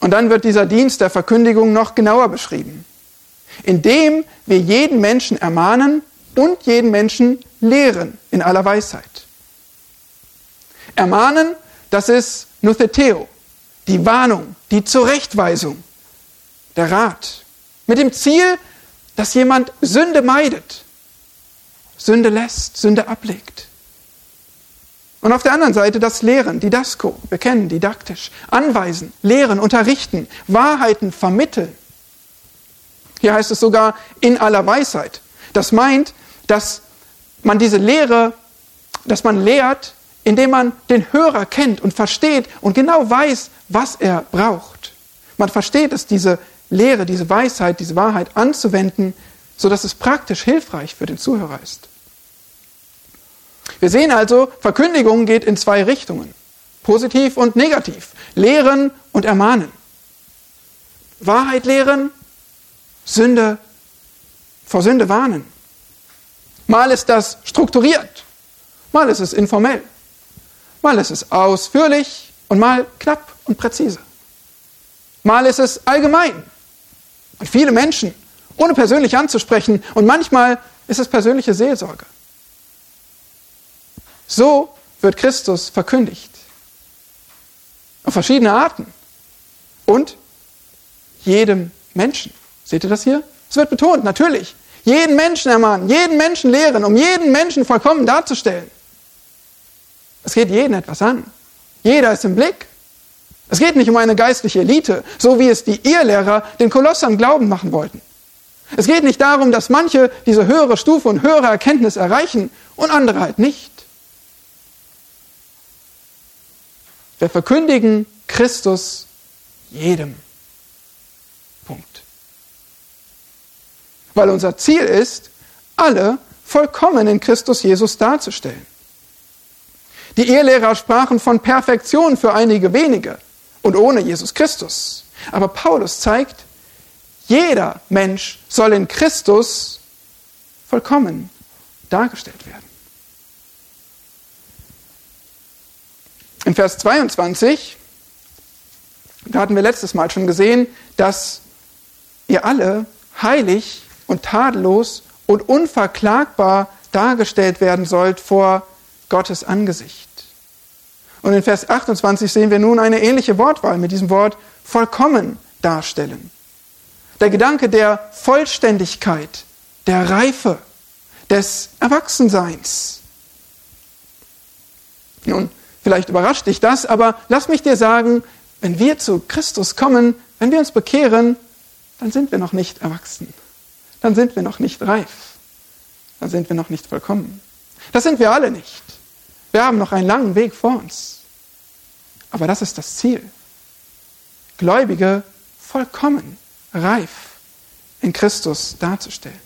Und dann wird dieser Dienst der Verkündigung noch genauer beschrieben, indem wir jeden Menschen ermahnen und jeden Menschen lehren in aller Weisheit. Ermahnen, das ist Nutheteo, die Warnung, die Zurechtweisung, der Rat. Mit dem Ziel, dass jemand Sünde meidet, Sünde lässt, Sünde ablegt. Und auf der anderen Seite das Lehren, Didasko, bekennen, didaktisch, anweisen, lehren, unterrichten, Wahrheiten vermitteln. Hier heißt es sogar in aller Weisheit. Das meint, dass man diese Lehre, dass man lehrt, indem man den Hörer kennt und versteht und genau weiß, was er braucht. Man versteht es, diese Lehre, diese Weisheit, diese Wahrheit anzuwenden, sodass es praktisch hilfreich für den Zuhörer ist. Wir sehen also, Verkündigung geht in zwei Richtungen, positiv und negativ, lehren und ermahnen. Wahrheit lehren, Sünde vor Sünde warnen. Mal ist das strukturiert, mal ist es informell, mal ist es ausführlich und mal knapp und präzise. Mal ist es allgemein und viele Menschen, ohne persönlich anzusprechen und manchmal ist es persönliche Seelsorge. So wird Christus verkündigt. Auf verschiedene Arten. Und jedem Menschen. Seht ihr das hier? Es wird betont, natürlich. Jeden Menschen ermahnen, jeden Menschen lehren, um jeden Menschen vollkommen darzustellen. Es geht jeden etwas an. Jeder ist im Blick. Es geht nicht um eine geistliche Elite, so wie es die Irrlehrer den Kolossern glauben machen wollten. Es geht nicht darum, dass manche diese höhere Stufe und höhere Erkenntnis erreichen und andere halt nicht. Wir verkündigen Christus jedem. Punkt. Weil unser Ziel ist, alle vollkommen in Christus Jesus darzustellen. Die Ehelehrer sprachen von Perfektion für einige wenige und ohne Jesus Christus. Aber Paulus zeigt, jeder Mensch soll in Christus vollkommen dargestellt werden. In Vers 22, da hatten wir letztes Mal schon gesehen, dass ihr alle heilig und tadellos und unverklagbar dargestellt werden sollt vor Gottes Angesicht. Und in Vers 28 sehen wir nun eine ähnliche Wortwahl mit diesem Wort vollkommen darstellen. Der Gedanke der Vollständigkeit, der Reife, des Erwachsenseins. Nun, Vielleicht überrascht dich das, aber lass mich dir sagen, wenn wir zu Christus kommen, wenn wir uns bekehren, dann sind wir noch nicht erwachsen. Dann sind wir noch nicht reif. Dann sind wir noch nicht vollkommen. Das sind wir alle nicht. Wir haben noch einen langen Weg vor uns. Aber das ist das Ziel. Gläubige vollkommen reif in Christus darzustellen.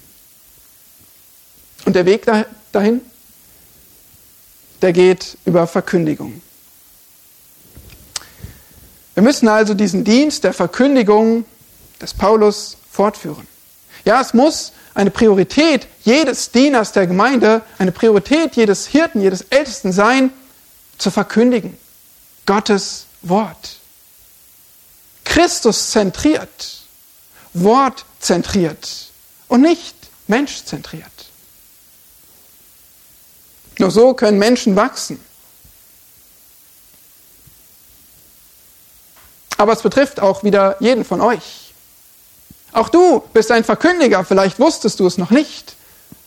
Und der Weg dahin? Der geht über Verkündigung. Wir müssen also diesen Dienst der Verkündigung des Paulus fortführen. Ja, es muss eine Priorität jedes Dieners der Gemeinde, eine Priorität jedes Hirten, jedes Ältesten sein, zu verkündigen. Gottes Wort. Christus zentriert, Wort zentriert und nicht Mensch zentriert. Nur so können Menschen wachsen. Aber es betrifft auch wieder jeden von euch. Auch du bist ein Verkündiger, vielleicht wusstest du es noch nicht,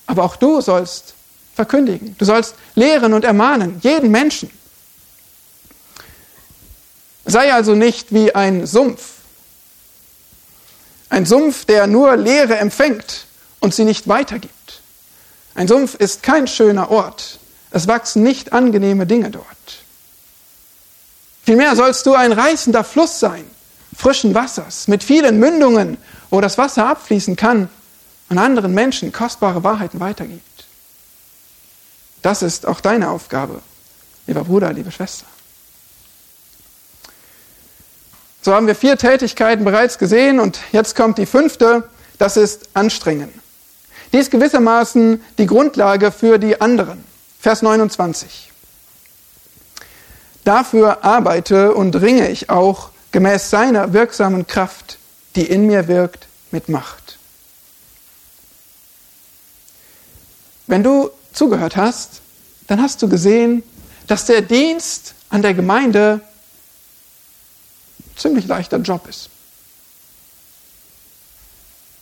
aber auch du sollst verkündigen. Du sollst lehren und ermahnen, jeden Menschen. Sei also nicht wie ein Sumpf. Ein Sumpf, der nur Lehre empfängt und sie nicht weitergibt. Ein Sumpf ist kein schöner Ort. Es wachsen nicht angenehme Dinge dort. Vielmehr sollst du ein reißender Fluss sein, frischen Wassers, mit vielen Mündungen, wo das Wasser abfließen kann und anderen Menschen kostbare Wahrheiten weitergibt. Das ist auch deine Aufgabe, lieber Bruder, liebe Schwester. So haben wir vier Tätigkeiten bereits gesehen und jetzt kommt die fünfte, das ist Anstrengen. Die ist gewissermaßen die Grundlage für die anderen. Vers 29. Dafür arbeite und ringe ich auch gemäß seiner wirksamen Kraft, die in mir wirkt, mit Macht. Wenn du zugehört hast, dann hast du gesehen, dass der Dienst an der Gemeinde ziemlich leichter Job ist.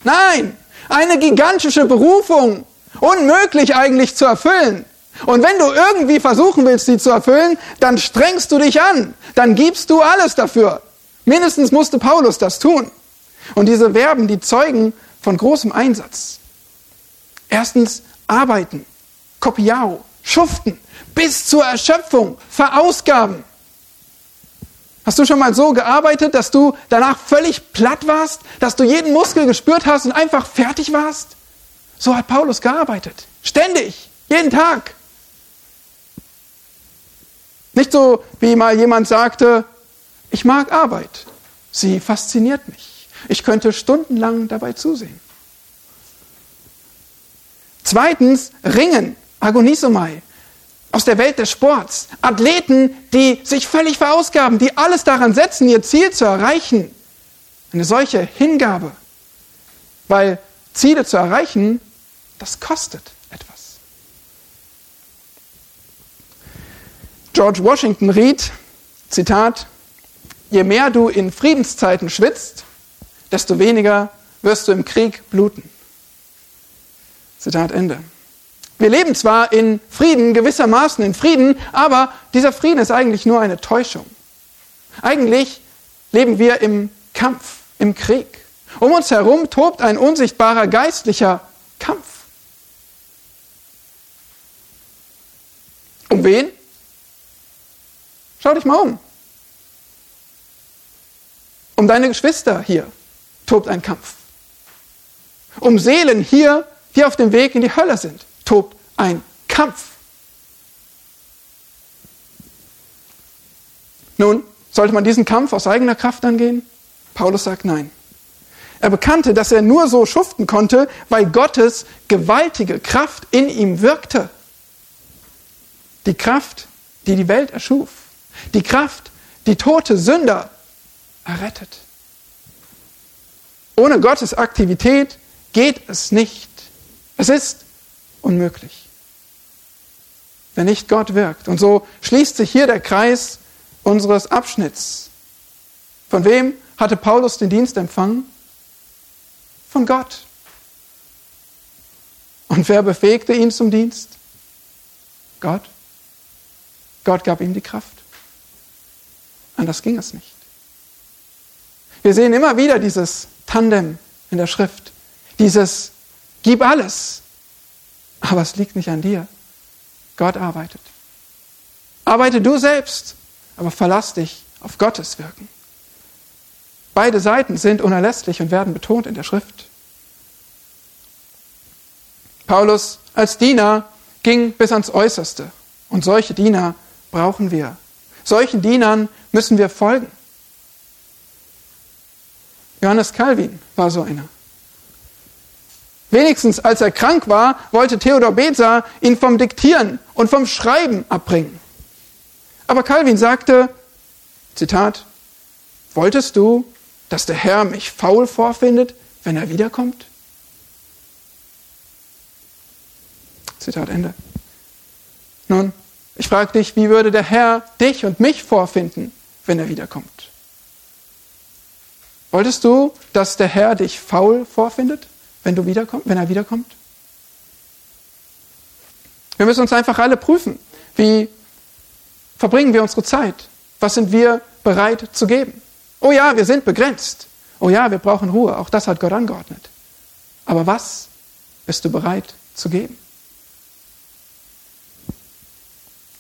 Nein, eine gigantische Berufung, unmöglich eigentlich zu erfüllen. Und wenn du irgendwie versuchen willst, sie zu erfüllen, dann strengst du dich an, dann gibst du alles dafür. Mindestens musste Paulus das tun. Und diese Verben, die zeugen von großem Einsatz. Erstens arbeiten, kopiao, schuften, bis zur Erschöpfung, verausgaben. Hast du schon mal so gearbeitet, dass du danach völlig platt warst, dass du jeden Muskel gespürt hast und einfach fertig warst? So hat Paulus gearbeitet. Ständig, jeden Tag. Nicht so, wie mal jemand sagte, ich mag Arbeit. Sie fasziniert mich. Ich könnte stundenlang dabei zusehen. Zweitens, Ringen, Agonisomai aus der Welt des Sports. Athleten, die sich völlig verausgaben, die alles daran setzen, ihr Ziel zu erreichen. Eine solche Hingabe. Weil Ziele zu erreichen, das kostet etwas. George Washington riet, Zitat, je mehr du in Friedenszeiten schwitzt, desto weniger wirst du im Krieg bluten. Zitat Ende. Wir leben zwar in Frieden, gewissermaßen in Frieden, aber dieser Frieden ist eigentlich nur eine Täuschung. Eigentlich leben wir im Kampf, im Krieg. Um uns herum tobt ein unsichtbarer geistlicher Kampf. Um wen? Schau dich mal um. Um deine Geschwister hier tobt ein Kampf. Um Seelen hier, die auf dem Weg in die Hölle sind tobt ein Kampf. Nun, sollte man diesen Kampf aus eigener Kraft angehen? Paulus sagt nein. Er bekannte, dass er nur so schuften konnte, weil Gottes gewaltige Kraft in ihm wirkte. Die Kraft, die die Welt erschuf. Die Kraft, die tote Sünder errettet. Ohne Gottes Aktivität geht es nicht. Es ist unmöglich. Wenn nicht Gott wirkt. Und so schließt sich hier der Kreis unseres Abschnitts. Von wem hatte Paulus den Dienst empfangen? Von Gott. Und wer befähigte ihn zum Dienst? Gott. Gott gab ihm die Kraft. Anders ging es nicht. Wir sehen immer wieder dieses Tandem in der Schrift. Dieses Gib alles. Aber es liegt nicht an dir. Gott arbeitet. Arbeite du selbst, aber verlass dich auf Gottes Wirken. Beide Seiten sind unerlässlich und werden betont in der Schrift. Paulus als Diener ging bis ans Äußerste. Und solche Diener brauchen wir. Solchen Dienern müssen wir folgen. Johannes Calvin war so einer. Wenigstens als er krank war, wollte Theodor Beza ihn vom Diktieren und vom Schreiben abbringen. Aber Calvin sagte, Zitat, wolltest du, dass der Herr mich faul vorfindet, wenn er wiederkommt? Zitat Ende. Nun, ich frage dich, wie würde der Herr dich und mich vorfinden, wenn er wiederkommt? Wolltest du, dass der Herr dich faul vorfindet, wenn, du wiederkomm wenn er wiederkommt? Wir müssen uns einfach alle prüfen. Wie verbringen wir unsere Zeit? Was sind wir bereit zu geben? Oh ja, wir sind begrenzt. Oh ja, wir brauchen Ruhe. Auch das hat Gott angeordnet. Aber was bist du bereit zu geben?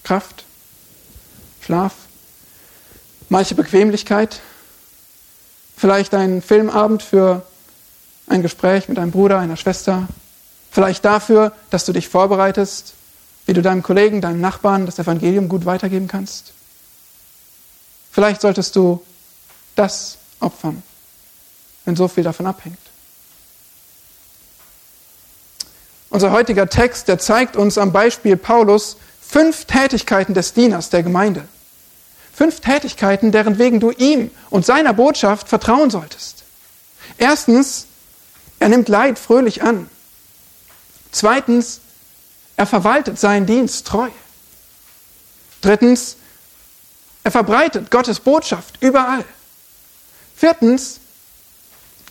Kraft, Schlaf, manche Bequemlichkeit, vielleicht ein Filmabend für ein Gespräch mit einem Bruder, einer Schwester, vielleicht dafür, dass du dich vorbereitest, wie du deinem Kollegen, deinem Nachbarn das Evangelium gut weitergeben kannst. Vielleicht solltest du das opfern, wenn so viel davon abhängt. Unser heutiger Text, der zeigt uns am Beispiel Paulus fünf Tätigkeiten des Dieners der Gemeinde. Fünf Tätigkeiten, deren wegen du ihm und seiner Botschaft vertrauen solltest. Erstens, er nimmt Leid fröhlich an. Zweitens, er verwaltet seinen Dienst treu. Drittens, er verbreitet Gottes Botschaft überall. Viertens,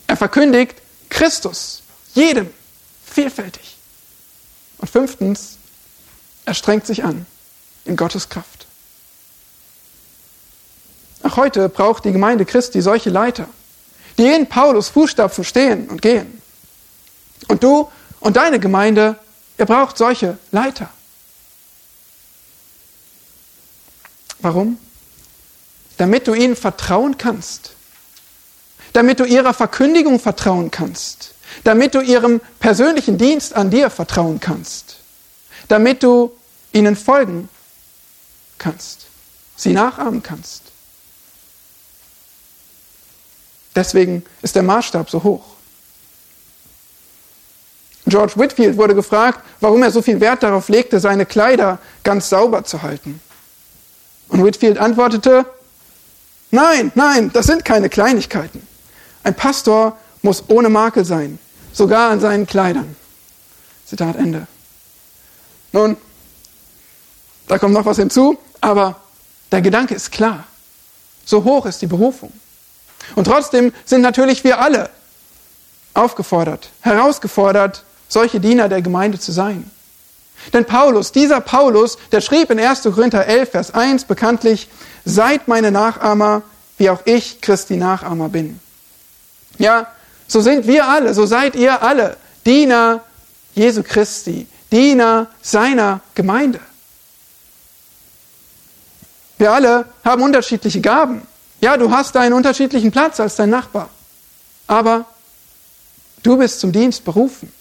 er verkündigt Christus jedem vielfältig. Und fünftens, er strengt sich an in Gottes Kraft. Auch heute braucht die Gemeinde Christi solche Leiter, die in Paulus Fußstapfen stehen und gehen. Und du und deine Gemeinde, ihr braucht solche Leiter. Warum? Damit du ihnen vertrauen kannst. Damit du ihrer Verkündigung vertrauen kannst. Damit du ihrem persönlichen Dienst an dir vertrauen kannst damit du ihnen folgen kannst, sie nachahmen kannst. Deswegen ist der Maßstab so hoch. George Whitfield wurde gefragt, warum er so viel Wert darauf legte, seine Kleider ganz sauber zu halten. Und Whitfield antwortete, nein, nein, das sind keine Kleinigkeiten. Ein Pastor muss ohne Makel sein, sogar an seinen Kleidern. Zitat Ende. Nun, da kommt noch was hinzu, aber der Gedanke ist klar. So hoch ist die Berufung. Und trotzdem sind natürlich wir alle aufgefordert, herausgefordert, solche Diener der Gemeinde zu sein. Denn Paulus, dieser Paulus, der schrieb in 1. Korinther 11, Vers 1 bekanntlich, seid meine Nachahmer, wie auch ich Christi Nachahmer bin. Ja, so sind wir alle, so seid ihr alle Diener Jesu Christi, Diener seiner Gemeinde. Wir alle haben unterschiedliche Gaben. Ja, du hast einen unterschiedlichen Platz als dein Nachbar. Aber du bist zum Dienst berufen.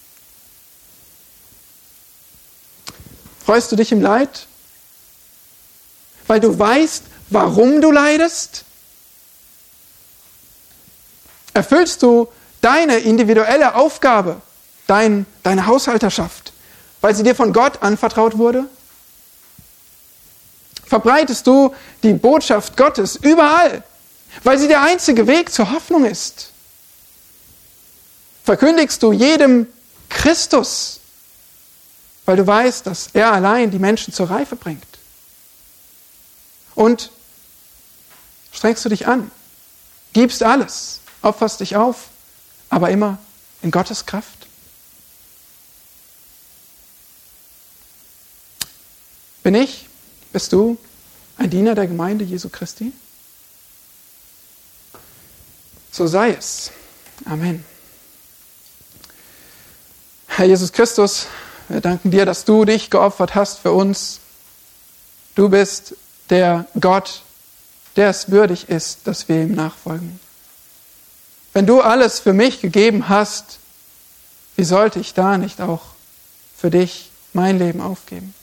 Freust du dich im Leid? Weil du weißt, warum du leidest? Erfüllst du deine individuelle Aufgabe, dein, deine Haushalterschaft? Weil sie dir von Gott anvertraut wurde? Verbreitest du die Botschaft Gottes überall, weil sie der einzige Weg zur Hoffnung ist? Verkündigst du jedem Christus, weil du weißt, dass er allein die Menschen zur Reife bringt? Und strengst du dich an, gibst alles, opferst dich auf, aber immer in Gottes Kraft? Bin ich, bist du ein Diener der Gemeinde Jesu Christi? So sei es. Amen. Herr Jesus Christus, wir danken dir, dass du dich geopfert hast für uns. Du bist der Gott, der es würdig ist, dass wir ihm nachfolgen. Wenn du alles für mich gegeben hast, wie sollte ich da nicht auch für dich mein Leben aufgeben?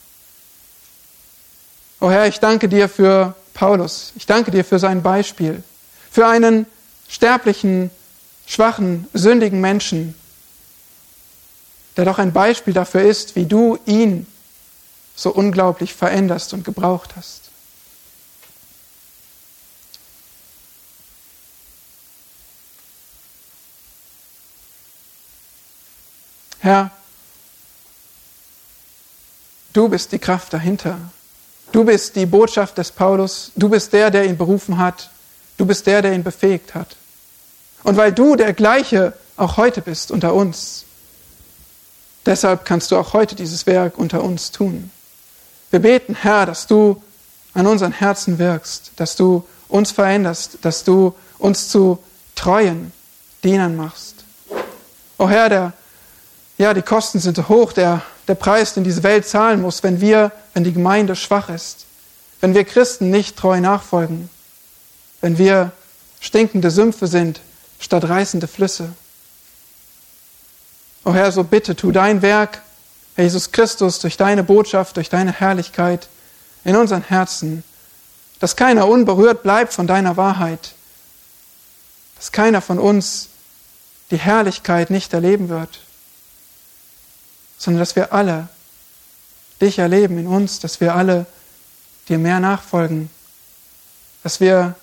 Oh Herr, ich danke dir für Paulus. Ich danke dir für sein Beispiel. Für einen sterblichen, schwachen, sündigen Menschen, der doch ein Beispiel dafür ist, wie du ihn so unglaublich veränderst und gebraucht hast. Herr, du bist die Kraft dahinter. Du bist die Botschaft des Paulus. Du bist der, der ihn berufen hat. Du bist der, der ihn befähigt hat. Und weil du der gleiche auch heute bist unter uns, deshalb kannst du auch heute dieses Werk unter uns tun. Wir beten, Herr, dass du an unseren Herzen wirkst, dass du uns veränderst, dass du uns zu treuen Dienern machst. O Herr, der, ja, die Kosten sind so hoch, der, der Preis, den diese Welt zahlen muss, wenn wir, wenn die Gemeinde schwach ist, wenn wir Christen nicht treu nachfolgen, wenn wir stinkende Sümpfe sind statt reißende Flüsse. O Herr, so bitte, tu dein Werk, Herr Jesus Christus, durch deine Botschaft, durch deine Herrlichkeit in unseren Herzen, dass keiner unberührt bleibt von deiner Wahrheit, dass keiner von uns die Herrlichkeit nicht erleben wird, sondern dass wir alle dich erleben in uns, dass wir alle dir mehr nachfolgen, dass wir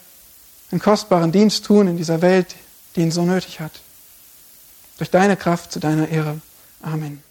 einen kostbaren Dienst tun in dieser Welt, die ihn so nötig hat. Durch deine Kraft zu deiner Ehre. Amen.